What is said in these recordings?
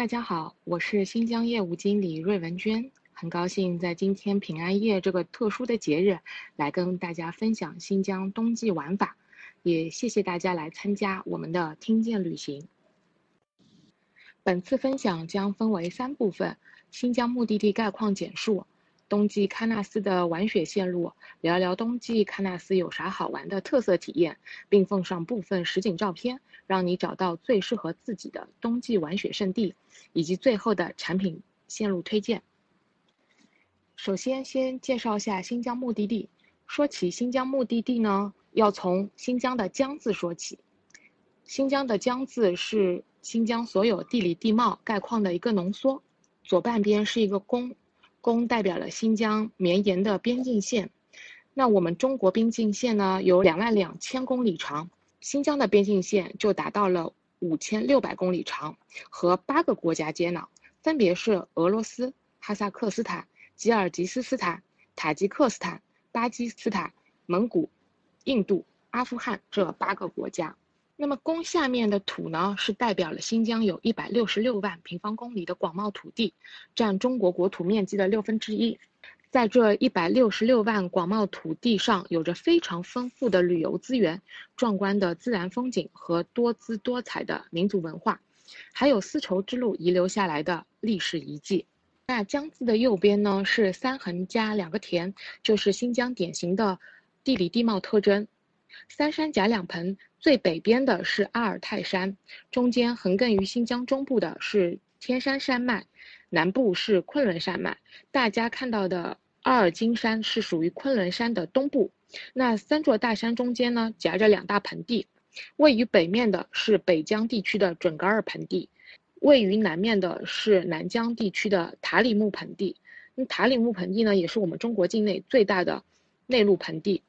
大家好，我是新疆业务经理芮文娟，很高兴在今天平安夜这个特殊的节日，来跟大家分享新疆冬季玩法，也谢谢大家来参加我们的听见旅行。本次分享将分为三部分：新疆目的地概况简述。冬季喀纳斯的玩雪线路，聊聊冬季喀纳斯有啥好玩的特色体验，并奉上部分实景照片，让你找到最适合自己的冬季玩雪胜地，以及最后的产品线路推荐。首先，先介绍一下新疆目的地。说起新疆目的地呢，要从新疆的疆字说起。新疆的疆字是新疆所有地理地貌概况的一个浓缩，左半边是一个宫。弓代表了新疆绵延的边境线，那我们中国边境线呢有两万两千公里长，新疆的边境线就达到了五千六百公里长，和八个国家接壤，分别是俄罗斯、哈萨克斯坦、吉尔吉斯斯坦、塔吉克斯坦、巴基斯坦、蒙古、印度、阿富汗这八个国家。那么宫下面的土呢，是代表了新疆有一百六十六万平方公里的广袤土地，占中国国土面积的六分之一。在这一百六十六万广袤土地上，有着非常丰富的旅游资源、壮观的自然风景和多姿多彩的民族文化，还有丝绸之路遗留下来的历史遗迹。那江字的右边呢，是三横加两个田，就是新疆典型的地理地貌特征。三山夹两盆，最北边的是阿尔泰山，中间横亘于新疆中部的是天山山脉，南部是昆仑山脉。大家看到的阿尔金山是属于昆仑山的东部。那三座大山中间呢，夹着两大盆地，位于北面的是北疆地区的准噶尔盆地，位于南面的是南疆地区的塔里木盆地。那塔里木盆地呢，也是我们中国境内最大的内陆盆地。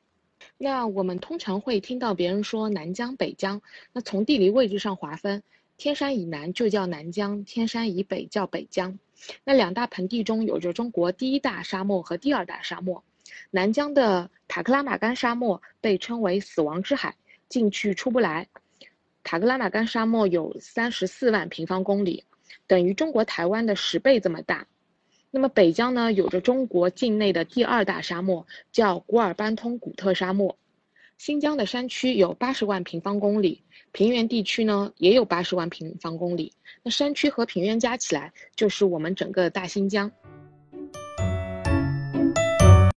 那我们通常会听到别人说南疆、北疆。那从地理位置上划分，天山以南就叫南疆，天山以北叫北疆。那两大盆地中有着中国第一大沙漠和第二大沙漠。南疆的塔克拉玛干沙漠被称为“死亡之海”，进去出不来。塔克拉玛干沙漠有三十四万平方公里，等于中国台湾的十倍这么大。那么北疆呢，有着中国境内的第二大沙漠，叫古尔班通古特沙漠。新疆的山区有八十万平方公里，平原地区呢也有八十万平方公里。那山区和平原加起来，就是我们整个大新疆。